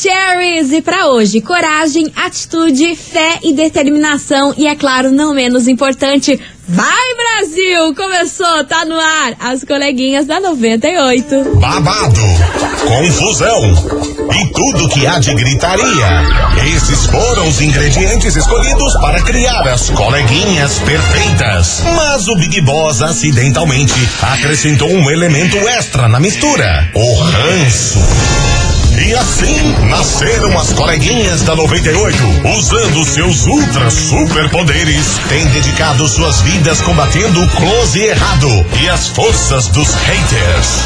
Maravicheries! E para hoje, coragem, atitude, fé e determinação. E é claro, não menos importante, vai Brasil! Começou, tá no ar, as coleguinhas da 98. Babado, confusão e tudo que há de gritaria. Esses foram os ingredientes escolhidos para criar as coleguinhas perfeitas. Mas o Big Boss acidentalmente acrescentou um elemento extra na mistura: o ranço. E assim nasceram as coleguinhas da 98, usando seus ultra superpoderes, têm dedicado suas vidas combatendo o close e errado e as forças dos haters.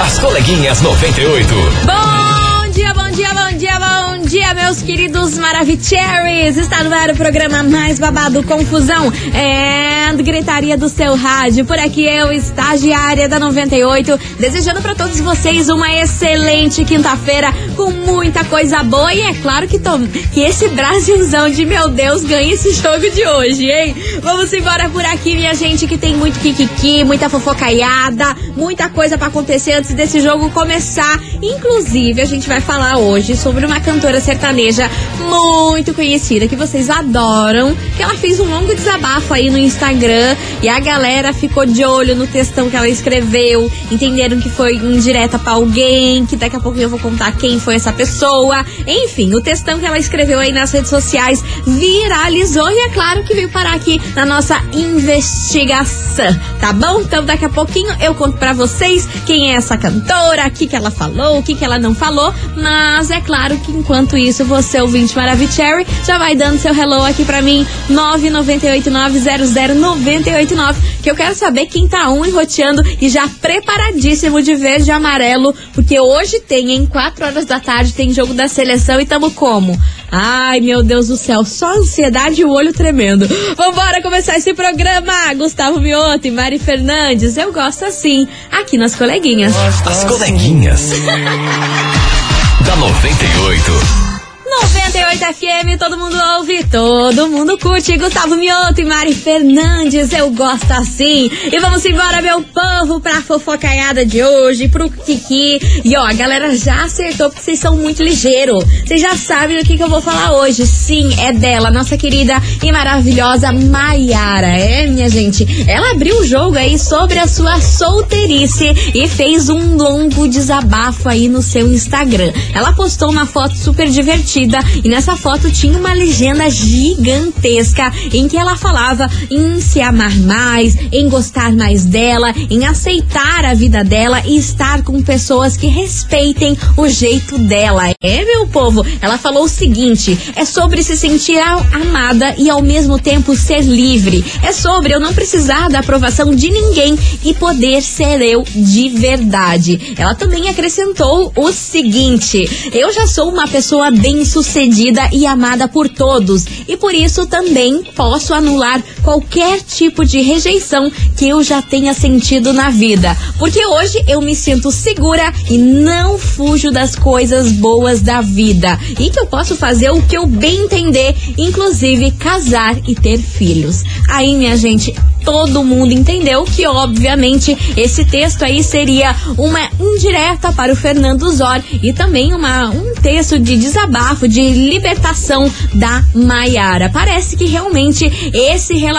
As coleguinhas 98. Bom dia, bom dia, bom dia, bom dia, meus queridos Maravicheries! Está no ar o programa mais babado Confusão é gritaria do seu rádio. Por aqui eu, estagiária da 98, desejando para todos vocês uma excelente quinta-feira com muita coisa boa e é claro que, tô, que esse Brasilzão de meu Deus ganha esse jogo de hoje, hein? Vamos embora por aqui, minha gente, que tem muito kikiki, muita fofocaiada, muita coisa para acontecer antes desse jogo começar. Inclusive, a gente vai falar hoje sobre uma cantora sertaneja muito conhecida que vocês adoram, que ela fez um longo desabafo aí no Instagram e a galera ficou de olho no textão que ela escreveu, entenderam que foi indireta para alguém, que daqui a pouco eu vou contar quem foi essa pessoa. Enfim, o textão que ela escreveu aí nas redes sociais viralizou e é claro que veio parar aqui na nossa investigação, tá bom? Então daqui a pouquinho eu conto para vocês. Quem é essa cantora, o que, que ela falou, o que, que ela não falou, mas é claro que enquanto isso você, ouvinte Maravicherry, já vai dando seu hello aqui para mim, 998900989, que eu quero saber quem tá on enroteando e já preparadíssimo de verde e amarelo, porque hoje tem, em 4 horas da tarde, tem jogo da seleção e tamo como? Ai, meu Deus do céu, só ansiedade e o olho tremendo. Vambora começar esse programa! Gustavo Mioto e Mari Fernandes, eu gosto assim, aqui nas coleguinhas. As coleguinhas. da 98. 98 FM, todo mundo ouve, todo mundo curte. Gustavo Mioto e Mari Fernandes, eu gosto assim. E vamos embora, meu povo, pra fofocaiada de hoje, pro Kiki. E ó, a galera já acertou porque vocês são muito ligeiros. Vocês já sabem do que, que eu vou falar hoje. Sim, é dela, nossa querida e maravilhosa Maiara. É, minha gente, ela abriu o jogo aí sobre a sua solteirice e fez um longo desabafo aí no seu Instagram. Ela postou uma foto super divertida e nessa foto tinha uma legenda gigantesca em que ela falava em se amar mais, em gostar mais dela, em aceitar a vida dela e estar com pessoas que respeitem o jeito dela. É, meu povo, ela falou o seguinte: é sobre se sentir amada e ao mesmo tempo ser livre. É sobre eu não precisar da aprovação de ninguém e poder ser eu de verdade. Ela também acrescentou o seguinte: eu já sou uma pessoa bem sucedida e amada por todos, e por isso também posso anular qualquer tipo de rejeição que eu já tenha sentido na vida, porque hoje eu me sinto segura e não fujo das coisas boas da vida, e que eu posso fazer o que eu bem entender, inclusive casar e ter filhos. Aí, minha gente, todo mundo entendeu que, obviamente, esse texto aí seria uma indireta para o Fernando Zor e também uma, um texto de desabafo, de libertação da Maiara. Parece que realmente esse relacionamento,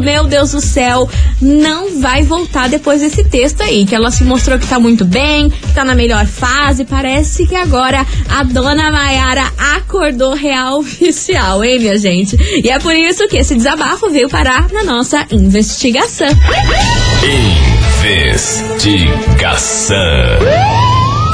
meu Deus do céu, não vai voltar depois desse texto aí, que ela se mostrou que tá muito bem, que tá na melhor fase. Parece que agora a dona Maiara acordou real oficial, hein, minha gente? E é por isso que esse desabafo veio parar na nossa investigação. Investigação.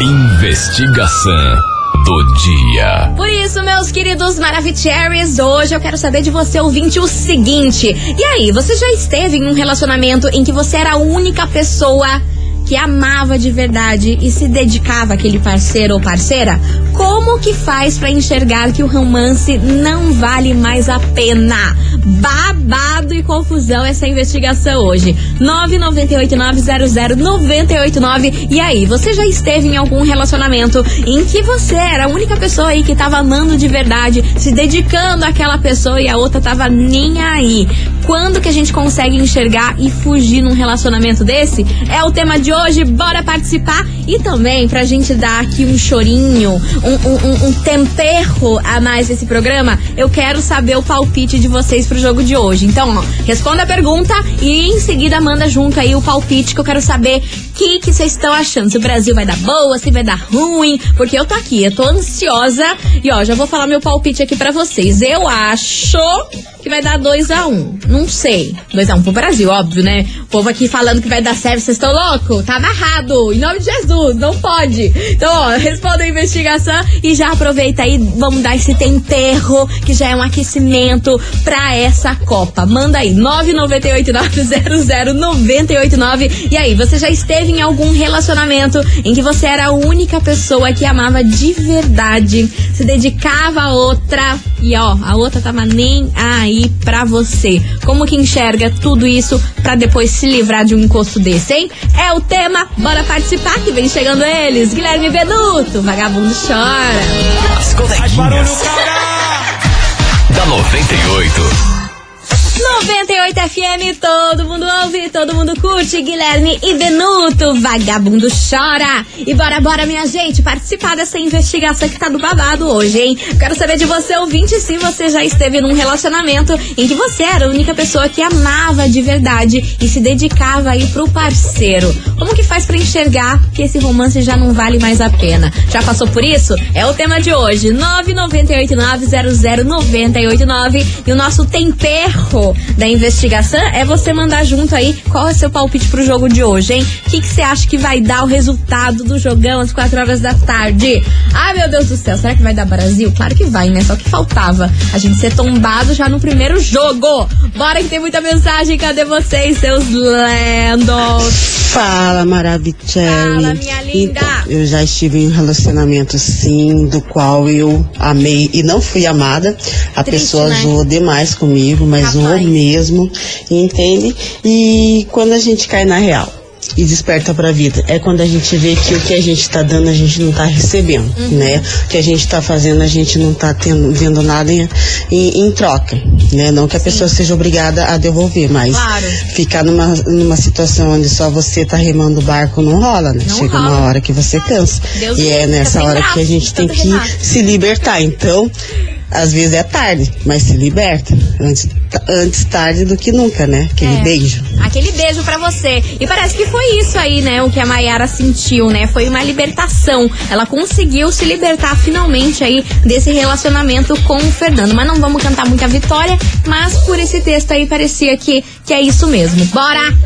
Investigação do dia. Por isso, meus queridos Maravicheries, hoje eu quero saber de você, ouvinte, o seguinte. E aí, você já esteve em um relacionamento em que você era a única pessoa que amava de verdade e se dedicava àquele parceiro ou parceira? Como que faz para enxergar que o romance não vale mais a pena? Babado e confusão essa investigação hoje. 998900989. E aí, você já esteve em algum relacionamento em que você era a única pessoa aí que tava amando de verdade, se dedicando àquela pessoa e a outra tava nem aí? Quando que a gente consegue enxergar e fugir num relacionamento desse? É o tema de hoje, bora participar e também pra gente dar aqui um chorinho, um, um, um tempero a mais nesse programa, eu quero saber o palpite de vocês pro jogo de hoje. Então, ó, responda a pergunta e em seguida manda junto aí o palpite que eu quero saber que que vocês estão achando. Se o Brasil vai dar boa, se vai dar ruim, porque eu tô aqui, eu tô ansiosa e ó, já vou falar meu palpite aqui pra vocês. Eu acho que vai dar 2 a 1 um. Não sei. 2 a 1 um pro Brasil, óbvio, né? O povo aqui falando que vai dar certo, vocês estão loucos? Tá amarrado. Em nome de Jesus, não pode. Então, ó, responda a investigação e já aproveita aí, vamos dar esse tempero, que já é um aquecimento pra essa Copa. Manda aí, 998900989. E aí, você já esteve em algum relacionamento em que você era a única pessoa que amava de verdade, se dedicava a outra e ó, a outra tava nem aí pra você. Como que enxerga tudo isso pra depois se livrar de um encosto desse, hein? É o tema, bora participar que vem chegando eles. Guilherme Venuto, vagabundo chora. As coleguinhas. Da 98. 98 FM, todo mundo ouve, todo mundo curte. Guilherme e Benuto, vagabundo chora. E bora, bora, minha gente, participar dessa investigação que tá do babado hoje, hein? Quero saber de você, ouvinte, se você já esteve num relacionamento em que você era a única pessoa que amava de verdade e se dedicava aí pro parceiro. Como que faz para enxergar que esse romance já não vale mais a pena? Já passou por isso? É o tema de hoje, 998900989 e o nosso tempero da investigação é você mandar junto aí qual é seu palpite pro jogo de hoje, hein? O que você acha que vai dar o resultado do jogão às 4 horas da tarde? Ai, meu Deus do céu, será que vai dar Brasil? Claro que vai, né? Só que faltava a gente ser tombado já no primeiro jogo. Bora que tem muita mensagem. Cadê vocês, seus lendos? Fala, Maravicherry. Fala, minha linda. Então, eu já estive em um relacionamento, sim, do qual eu amei e não fui amada. A Triste, pessoa né? zoou demais comigo, mas Rapaz. zoou mesmo, entende? E quando a gente cai na real e desperta pra vida, é quando a gente vê que o que a gente tá dando, a gente não tá recebendo, Uhum. né? O que a gente tá fazendo, a gente não tá tendo, vendo nada em, em- em troca, né? Não que a pessoa seja obrigada a devolver, mas Claro. ficar numa, numa situação onde só você tá remando o barco não rola, né? Não Chega rola. uma hora que você cansa. Deus e é nessa hora que a gente tem que se libertar. Então, às vezes é tarde, mas se liberta. Antes, antes tarde do que nunca, né? Aquele É. beijo. Aquele beijo pra você. E parece que foi isso aí, né? O que a Mayara sentiu, né? Foi uma libertação. Ela conseguiu se libertar finalmente aí desse relacionamento com o Fernando. Mas não vamos cantar muita vitória, mas por esse texto aí parecia que, que é isso mesmo. Bora!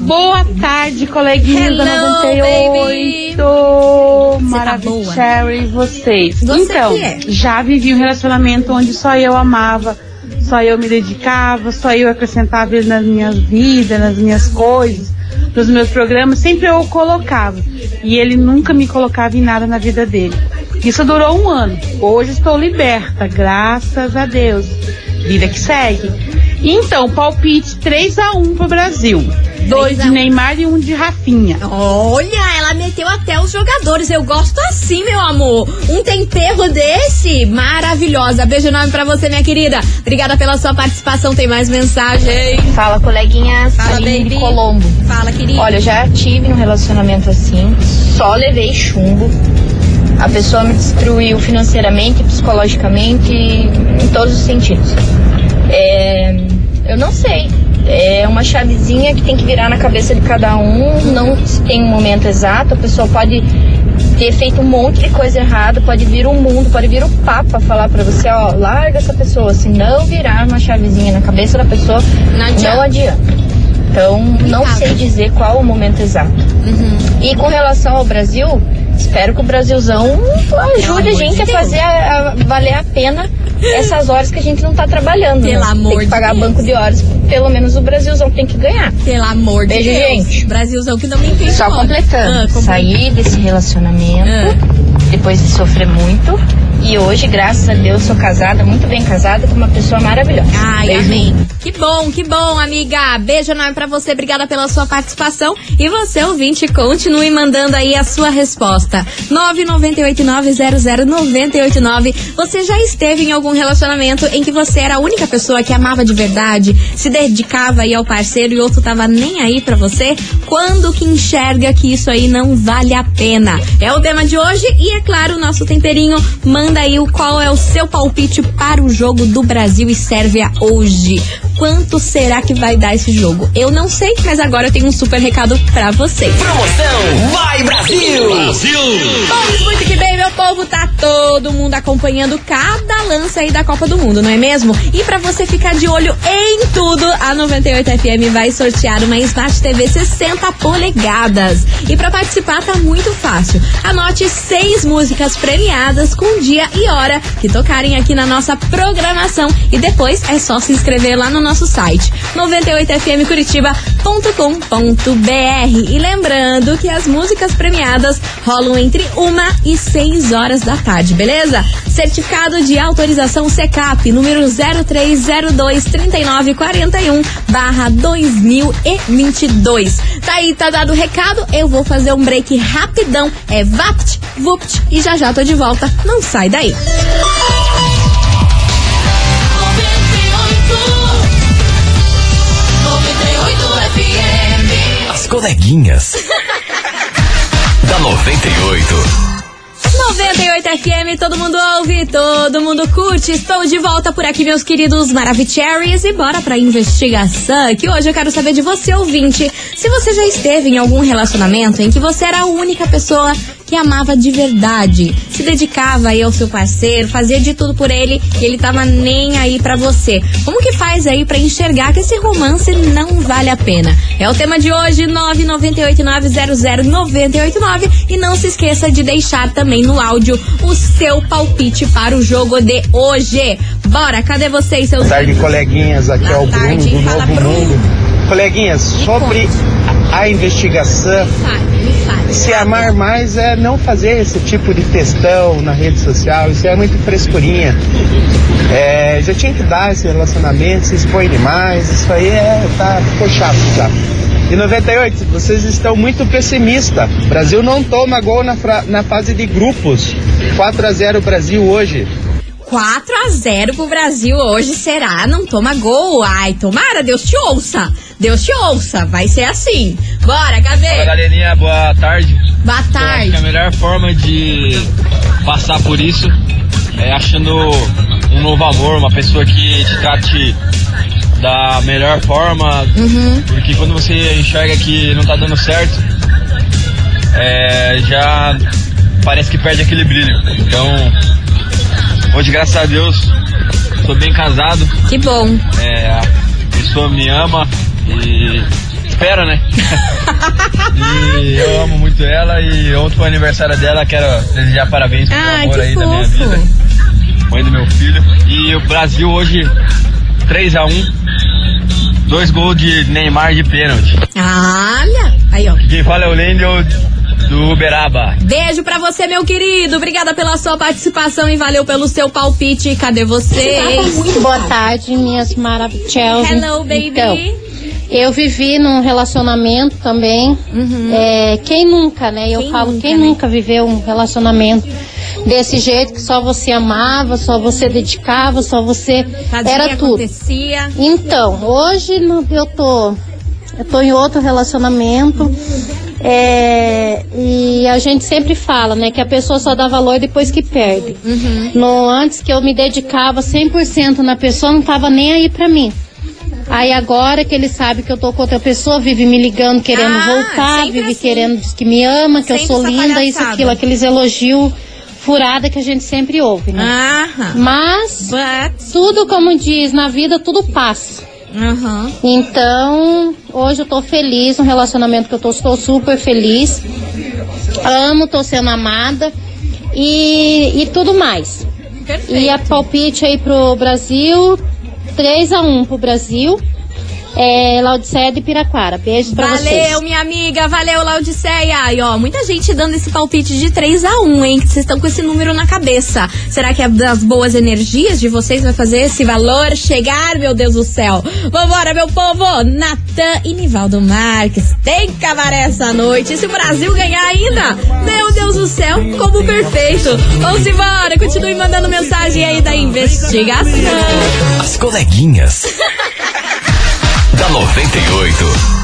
Boa tarde, coleguinha Hello, da baby. 98. tá. Maravilha, e vocês. Você então, é. já vivi um relacionamento onde só eu amava, só eu me dedicava, só eu acrescentava ele nas minhas vidas, nas minhas coisas, nos meus programas, sempre eu o colocava. E ele nunca me colocava em nada na vida dele. Isso durou um ano. Hoje estou liberta, graças a Deus. Vida que segue. Então, palpite 3 a 1 pro Brasil. Dois de. Neymar e um de Rafinha. Olha, ela meteu até os jogadores. Eu gosto assim, meu amor. Um tempero desse, maravilhosa. Beijo enorme pra você, minha querida. Obrigada pela sua participação. Tem mais mensagem. Fala, coleguinhas. Fala, Aline baby. de Colombo. Fala, querida. Olha, eu já tive um relacionamento assim, só levei chumbo. A pessoa me destruiu financeiramente, psicologicamente, em todos os sentidos. É, eu não sei. É uma chavezinha que tem que virar na cabeça de cada um. Não tem um momento exato. A pessoa pode ter feito um monte de coisa errada, pode vir o mundo, pode vir o Papa falar pra você, ó, larga essa pessoa. Se não virar uma chavezinha na cabeça da pessoa, Não adianta. não adianta. Então, não sei dizer qual o momento exato. E com relação ao Brasil, espero que o Brasilzão ajude a gente de a fazer a, a valer a pena essas horas que a gente não tá trabalhando. Pelo né? amor Tem que pagar banco de horas, pelo menos o Brasilzão tem que ganhar. Pelo amor de Beijo, Deus. gente. Brasilzão que não me entende. Só completando, Ah, completando. saí desse relacionamento, depois de sofrer muito, E hoje, graças a Deus, sou casada, muito bem casada, com uma pessoa maravilhosa. Ai, Beijo. amém. Que bom, que bom, amiga. Beijo enorme pra você. Obrigada pela sua participação. E você, ouvinte, continue mandando aí a sua resposta. 998900989. Você já esteve em algum relacionamento em que você era a única pessoa que amava de verdade, se dedicava aí ao parceiro e outro tava nem aí pra você? Quando que enxerga que isso aí não vale a pena? É o tema de hoje e, é claro, o nosso temperinho manda aí o qual é o seu palpite para o jogo do Brasil e Sérvia hoje. Quanto será que vai dar esse jogo? Eu não sei, mas agora eu tenho um super recado pra vocês. Promoção Vai Brasil! Vamos muito que bem, meu povo, tá todo mundo acompanhando cada lance aí da Copa do Mundo, não é mesmo? E pra você ficar de olho em tudo, a 98 FM vai sortear uma Smart TV 60 polegadas. E pra participar tá muito fácil. Anote seis músicas premiadas com dia e hora que tocarem aqui na nossa programação e depois é só se inscrever lá no nosso site 98fmcuritiba.com.br. E lembrando que as músicas premiadas rolam entre uma e seis horas da tarde, beleza? Certificado de autorização CECAP, número 0302 3941 barra 2022. Tá aí, tá dado o recado. Eu vou fazer um break rapidão. É VAPT, VUPT e já já tô de volta. Não sai daí. As coleguinhas. da 98. 98 FM, todo mundo ouve, todo mundo curte. Estou de volta por aqui, meus queridos Maravicheries, e bora pra investigação. Que hoje eu quero saber de você, ouvinte, se você já esteve em algum relacionamento em que você era a única pessoa que amava de verdade, se dedicava aí ao seu parceiro, fazia de tudo por ele e ele tava nem aí pra você. Como que faz aí pra enxergar que esse romance não vale a pena? É o tema de hoje, 998900989 e não se esqueça de deixar também no áudio o seu palpite para o jogo de hoje. Bora, cadê vocês, seus Boa tarde, coleguinhas. Aqui é o Boa Bruno tarde, do fala, Novo Bruno. Coleguinhas, sobre a, investigação. Se amar mais é não fazer esse tipo de textão na rede social, isso é muito frescurinha. É, já tinha que dar esse relacionamento, se expõe demais, isso aí é, tá, ficou chato já. E 98, vocês estão muito pessimistas. Brasil não toma gol na, na fase de grupos. 4 a 0 Brasil hoje. 4 a 0 pro Brasil hoje, será? Não toma gol? Ai, tomara, Deus te ouça. Deus te ouça, vai ser assim. Bora, Fala cadê? galerinha, boa tarde. Boa Eu acho que a tarde. melhor forma de passar por isso é achando um novo amor, uma pessoa que te trate da melhor forma, Uhum. porque quando você enxerga que não tá dando certo, é, já parece que perde aquele brilho. Então, hoje, graças a Deus, tô bem casado, Que bom. é, a pessoa me ama e espera, né? e eu amo muito ela e ontem foi o aniversário dela, quero desejar parabéns pelo Ai, amor aí da minha fofo. vida, mãe do meu filho. E o Brasil hoje 3 a 1 dois gols de Neymar de pênalti. Olha. Aí, ó. Quem fala é o Lendel do Uberaba. Beijo pra você, meu querido. Obrigada pela sua participação e valeu pelo seu palpite. Cadê você? Boa tarde, minhas maravilhosas. Hello, baby. Então, eu vivi num relacionamento também. É, quem nunca, né? Eu Quem falo, nunca, quem né? nunca viveu um relacionamento desse jeito que só você amava, só você dedicava, só você Fazia, era tudo. acontecia. Então, hoje eu tô, eu tô em outro relacionamento. é, e a gente sempre fala, né, que a pessoa só dá valor depois que perde. No antes que eu me dedicava 100% na pessoa, não tava nem aí pra mim. Aí agora que ele sabe que eu tô com outra pessoa, vive me ligando, querendo Ah, voltar, vive assim. querendo, que me ama, que Sempre eu sou linda, isso, aquilo, aqueles elogios furada que a gente sempre ouve, né? Aham. Mas But. tudo, como diz na vida, tudo passa. Aham. Então, hoje eu tô feliz no relacionamento que eu tô, estou super feliz. Amo, tô sendo amada e, e tudo mais. Perfeito. E a palpite aí pro Brasil, 3 a 1 pro Brasil. É, Laodiceia de Piraquara. Beijo pra Valeu, vocês. minha amiga. Valeu, Laudiceia. E ó, muita gente dando esse palpite de 3 a 1 hein? Que vocês estão com esse número na cabeça. Será que é das boas energias de vocês vai fazer esse valor chegar, meu Deus do céu? Vambora, meu povo! Natan e Nivaldo Marques. Tem cabaré essa noite. E se o Brasil ganhar ainda, meu Deus do céu, como perfeito. Vamos embora, continue mandando mensagem aí da investigação. As coleguinhas. da 98.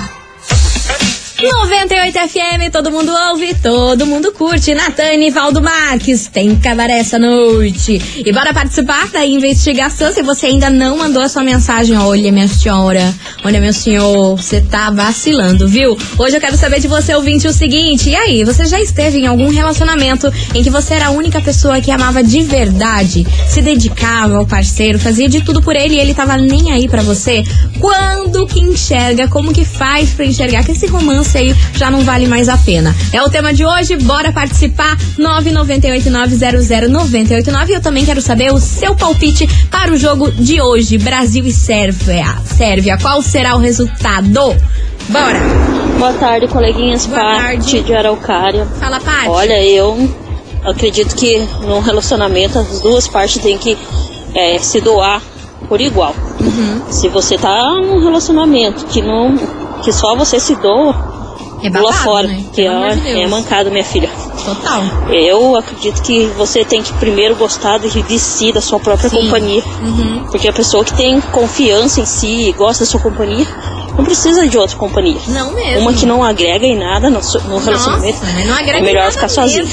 98 FM, todo mundo ouve, todo mundo curte. Natane Valdo Marques, tem cabaré essa noite. E bora participar da investigação. Se você ainda não mandou a sua mensagem, olha, minha senhora, olha, meu senhor, você tá vacilando, viu? Hoje eu quero saber de você, ouvinte, o seguinte: e aí, você já esteve em algum relacionamento em que você era a única pessoa que amava de verdade, se dedicava ao parceiro, fazia de tudo por ele e ele tava nem aí pra você? Quando que enxerga, como que faz pra enxergar que esse romance aí já não vale mais a pena? É o tema de hoje, bora participar. 998900989. Eu também quero saber o seu palpite para o jogo de hoje, Brasil e Sérvia. Sérvia, qual será o resultado? Bora! Boa tarde, coleguinhas. Boa Parte tarde. de Araucária. Fala, Paty. Olha, eu acredito que num relacionamento as duas partes têm que é, se doar por igual. Uhum. Se você tá num relacionamento que não que só você se doa, É pula babado, fora, né? que amor de é, é mancado, minha filha. Total. Eu acredito que você tem que primeiro gostar de, si, da sua própria Sim. companhia. Uhum. Porque a pessoa que tem confiança em si e gosta da sua companhia, não precisa de outra companhia. Não mesmo. Uma que não agrega em nada no, no relacionamento. Nossa, não agrega é melhor ficar sozinho.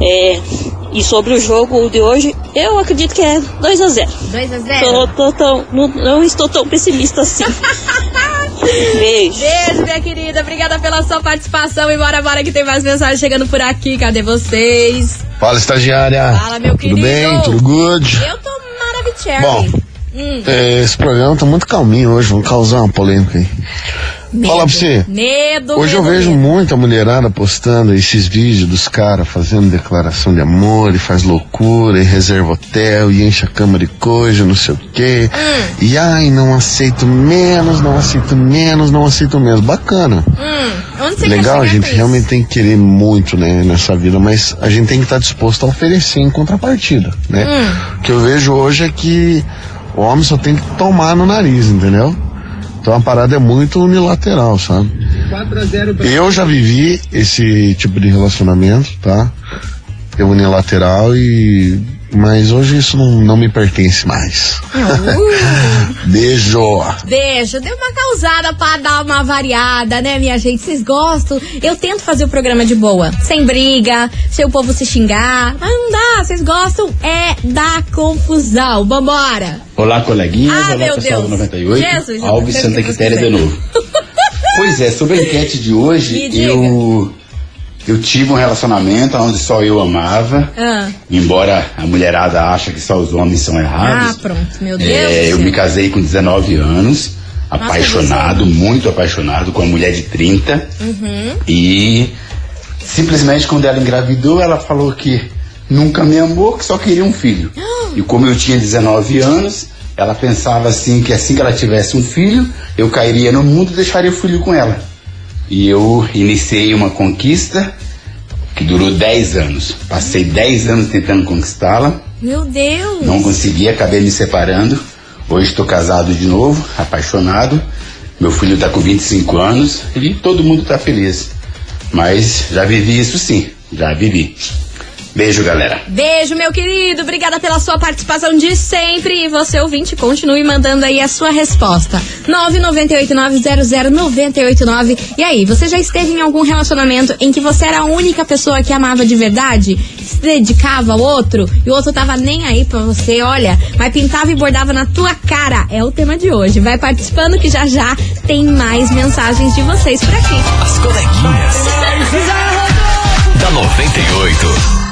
É, e sobre o jogo de hoje, eu acredito que é 2 a 0 2 a 0 Tô, tô tão, não, não estou tão pessimista assim. Minha querida. Obrigada pela sua participação. E bora, bora que tem mais mensagens chegando por aqui. Cadê vocês? Fala, estagiária. Fala, meu Tudo querido. bem? Tudo good? Eu tô maravilhosa. Bom, Hum, é, esse programa tá muito calminho hoje, vamos causar uma polêmica aí. Medo. Fala pra você. Medo, Hoje eu medo, vejo medo. muita mulherada postando esses vídeos dos caras fazendo declaração de amor e faz loucura e reserva hotel e enche a cama de coisa, não sei o quê. Hum. E ai, não aceito menos, não aceito menos, não aceito menos. Bacana. Hum, Legal, a gente realmente tem que querer muito, né, nessa vida, mas a gente tem que estar disposto a oferecer em contrapartida, né? Hum. O que eu vejo hoje é que o homem só tem que tomar no nariz, entendeu? Então a parada é muito unilateral, sabe? Eu já vivi esse tipo de relacionamento, tá? É unilateral e. Mas hoje isso não, não me pertence mais. Uh, Beijo! Beijo, deu uma causada pra dar uma variada, né, minha gente? Vocês gostam? Eu tento fazer o programa de boa, sem briga, sem o povo se xingar. Mas não dá, vocês gostam? É da confusão. Vambora! Olá, coleguinhas. Ah, Olá, meu pessoal Deus. do 98. Jesus, Alves Santa Quitéria de novo. pois é, sobre a enquete de hoje, eu, eu tive um relacionamento onde só eu amava, Ah, embora a mulherada acha que só os homens são ah errados. pronto, meu Deus. É, eu me casei com 19 anos, apaixonado, muito apaixonado, com uma mulher de 30. Uhum. E simplesmente quando ela engravidou, ela falou que nunca me amou, que só queria um filho. E como eu tinha 19 anos, ela pensava assim que assim que ela tivesse um filho, eu cairia no mundo e deixaria o filho com ela. E eu iniciei uma conquista que durou 10 anos. Passei 10 anos tentando conquistá-la. Meu Deus. Não consegui, acabei me separando. Hoje estou casado de novo, apaixonado. Meu filho está com 25 anos e todo mundo está feliz. Mas já vivi isso sim, já vivi. Beijo, galera. Beijo, meu querido. Obrigada pela sua participação de sempre. E você, ouvinte, continue mandando aí a sua resposta. 998900989. E aí, você já esteve em algum relacionamento em que você era a única pessoa que amava de verdade? Se dedicava ao outro? E o outro tava nem aí pra você, olha, mas pintava e bordava na tua cara. É o tema de hoje. Vai participando que já já tem mais mensagens de vocês por aqui. As coleguinhas. da 98.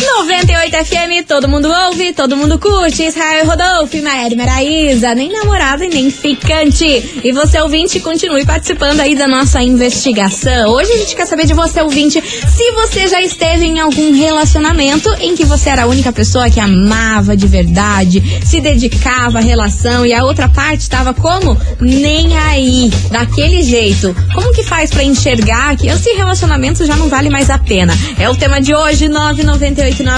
no. 98 FM, todo mundo ouve, todo mundo curte. Israel Rodolfo, Maíra Maraíza, nem namorada e nem ficante. E você, ouvinte, continue participando aí da nossa investigação. Hoje a gente quer saber de você, ouvinte, se você já esteve em algum relacionamento em que você era a única pessoa que amava de verdade, se dedicava à relação e a outra parte estava como? Nem aí, daquele jeito. Como que faz para enxergar que esse relacionamento já não vale mais a pena? É o tema de hoje,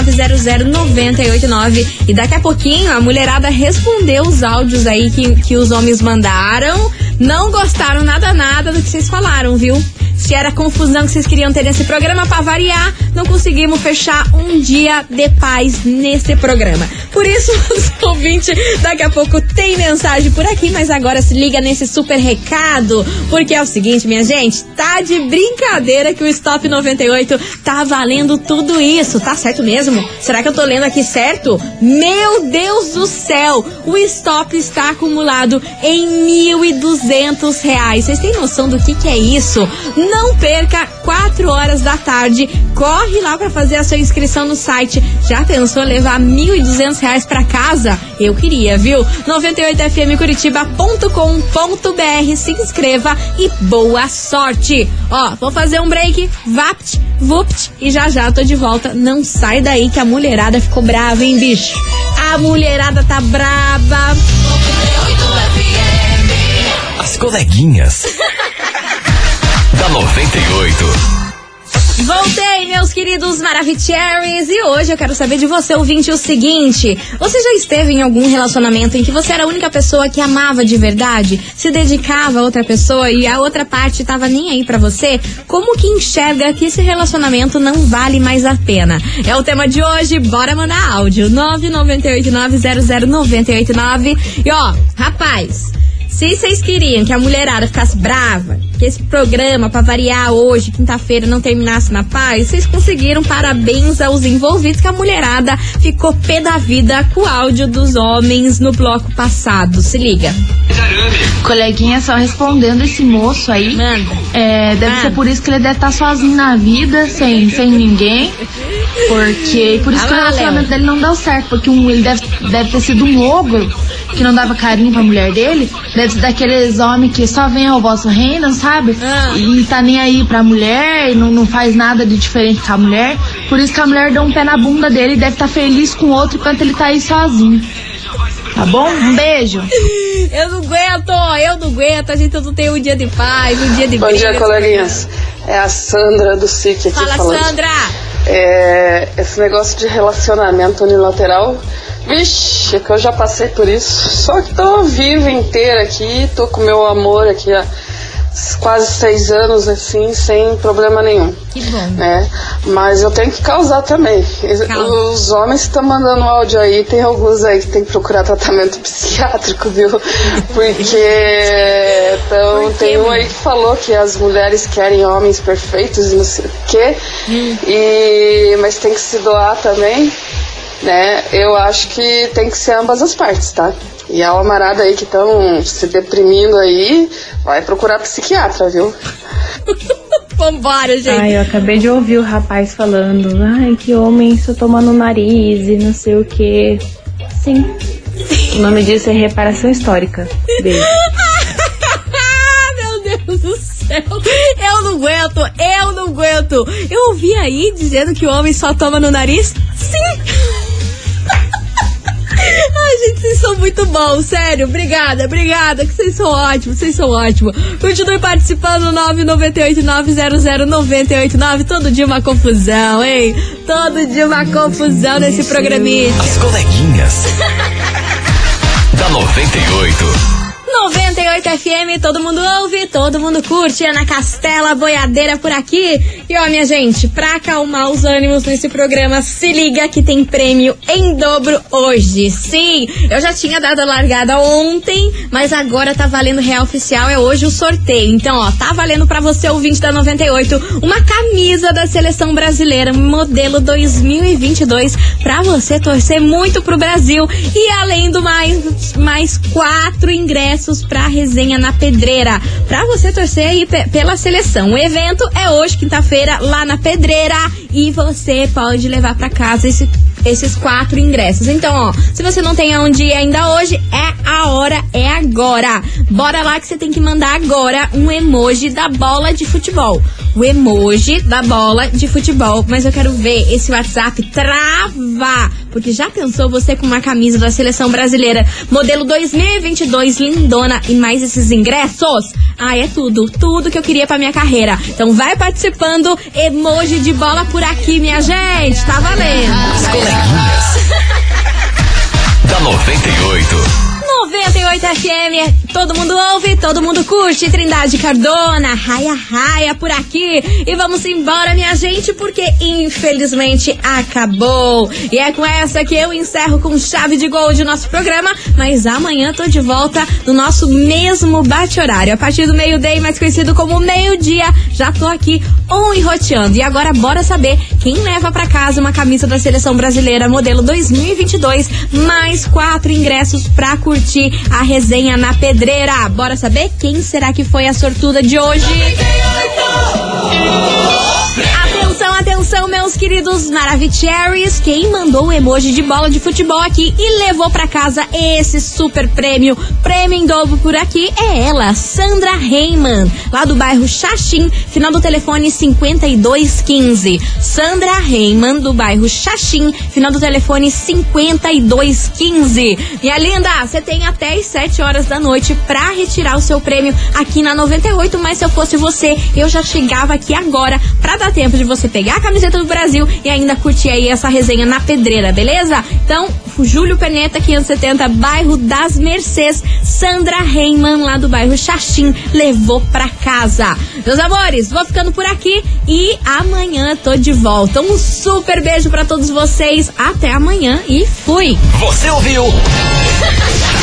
998900989. E daqui a pouquinho a mulherada respondeu os áudios aí que, que os homens mandaram. Não gostaram nada, nada do que vocês falaram, viu? Se era confusão que vocês queriam ter nesse programa, para variar, não conseguimos fechar um dia de paz nesse programa. Por isso, os ouvintes, daqui a pouco tem mensagem por aqui, mas agora se liga nesse super recado, porque é o seguinte, minha gente, tá de brincadeira que o Stop 98 tá valendo tudo isso, tá certo mesmo? Será que eu tô lendo aqui certo? Meu Deus do céu, o Stop está acumulado em 1.200 reais. Vocês têm noção do que que é isso? Não perca 4 horas da tarde. Corre lá para fazer a sua inscrição no site. Já pensou levar 1.200 reais para casa? Eu queria, viu? 98fmcuritiba.com.br. Se inscreva e boa sorte. Ó, vou fazer um break. Vapt, vupt e já já tô de volta. Não sai daí que a mulherada ficou brava, hein, bicho? A mulherada tá braba. As coleguinhas. Da 98. Voltei, meus queridos Maravicheries, e hoje eu quero saber de você, ouvinte, o seguinte: você já esteve em algum relacionamento em que você era a única pessoa que amava de verdade, se dedicava a outra pessoa e a outra parte tava nem aí para você? Como que enxerga que esse relacionamento não vale mais a pena? É o tema de hoje, bora mandar áudio: 998900989. E ó, rapaz. Se vocês queriam que a mulherada ficasse brava, que esse programa, para variar hoje, quinta-feira, não terminasse na paz, vocês conseguiram. Parabéns aos envolvidos, que a mulherada ficou pé da vida com o áudio dos homens no bloco passado. Se liga. Coleguinha, só respondendo esse moço aí. Manda. É, deve Manda. ser por isso que ele deve estar sozinho na vida, sem, sem ninguém. Porque. Por isso que o relacionamento Léo. dele não deu certo. Porque um, ele deve, deve ter sido um ogro que não dava carinho pra mulher dele. Deve ser daqueles homens que só vem ao vosso reino, sabe? Ah. E tá nem aí pra mulher e não, não faz nada de diferente com a mulher. Por isso que a mulher deu um pé na bunda dele e deve estar feliz com o outro enquanto ele tá aí sozinho. Tá bom? Um beijo. Eu não aguento, eu não aguento. A gente não tem um dia de paz, um dia de Bom briga. dia, coleguinhas. É a Sandra do SIC aqui Fala, falando. Sandra. É, esse negócio de relacionamento unilateral, vixe, é que eu já passei por isso. Só que tô viva inteira aqui, tô com meu amor aqui há quase seis anos, assim, sem problema nenhum. Que bom. né? Mas eu tenho que causar também. Os homens que estão mandando áudio aí, tem alguns aí que tem que procurar tratamento psiquiátrico, viu? Porque então, tem um aí que falou que as mulheres querem homens perfeitos e não sei o quê. E, mas tem que se doar também, né? Eu acho que tem que ser ambas as partes, tá? E a amarada aí que estão se deprimindo aí, vai procurar psiquiatra, viu? Vambora, gente. Ai, eu acabei de ouvir o rapaz falando, ai, que homem só toma no nariz e não sei o que. Sim. O nome disso é reparação histórica. Beijo. Meu Deus do céu. Eu não aguento, eu não aguento. Eu ouvi aí dizendo que o homem só toma no nariz? Sim. Ai, gente, vocês são muito bons, sério. Obrigada, obrigada, que vocês são ótimos, vocês são ótimos. Continue participando, 998-900-989. Todo dia uma confusão, hein? Todo dia uma confusão nesse programinha. As coleguinhas. da 98. 98 FM, todo mundo ouve, todo mundo curte. Ana Castela, boiadeira por aqui. E ó, minha gente, pra acalmar os ânimos nesse programa, se liga que tem prêmio em dobro hoje. Sim, eu já tinha dado a largada ontem, mas agora tá valendo real oficial, é hoje o sorteio. Então, ó, tá valendo pra você, ouvinte da 98, uma camisa da seleção brasileira, modelo 2022, pra você torcer muito pro Brasil. E além do mais, mais quatro ingressos pra resenha na Pedreira, pra você torcer aí pe- pela seleção. O evento é hoje, quinta-feira, lá na Pedreira, e você pode levar pra casa esse esses quatro ingressos. Então, ó, se você não tem aonde ir ainda hoje, é a hora, é agora. Bora lá que você tem que mandar agora um emoji da bola de futebol. O emoji da bola de futebol. Mas eu quero ver esse WhatsApp travar. Porque já pensou você com uma camisa da seleção brasileira, modelo 2022, lindona, e mais esses ingressos? Ah, é tudo, tudo que eu queria pra minha carreira. Então vai participando, emoji de bola por aqui, minha gente. Tá valendo. As coleguinhas. da 98. 98 FM, todo mundo ouve, todo mundo curte. Trindade Cardona, raia, raia por aqui. E vamos embora, minha gente, porque infelizmente acabou. E é com essa que eu encerro com chave de gol de nosso programa. Mas amanhã tô de volta no nosso mesmo bate-horário. A partir do meio-dia, mais conhecido como meio-dia, já tô aqui on e roteando. E agora bora saber quem leva pra casa uma camisa da seleção brasileira modelo 2022, mais quatro ingressos pra curtir a resenha na pedreira. Bora saber quem será que foi a sortuda de hoje? Atenção, atenção, meus queridos Maravicheries. Quem mandou o emoji de bola de futebol aqui e levou pra casa esse super prêmio, prêmio em dobro por aqui, é ela, Sandra Heyman, lá do bairro Xaxim, final do telefone 5215. Sandra Heyman, do bairro Xaxim, final do telefone 5215. Minha linda, você tem até as 7 horas da noite pra retirar o seu prêmio aqui na 98, mas se eu fosse você, eu já chegava aqui agora pra dar tempo de você pegar a camiseta do Brasil e ainda curtir aí essa resenha na pedreira, beleza? Então, Júlio Perneta, 570, bairro das Mercês, Sandra Heyman, lá do bairro Xaxim, levou pra casa. Meus amores, vou ficando por aqui e amanhã tô de volta. Um super beijo pra todos vocês, até amanhã e fui! Você ouviu?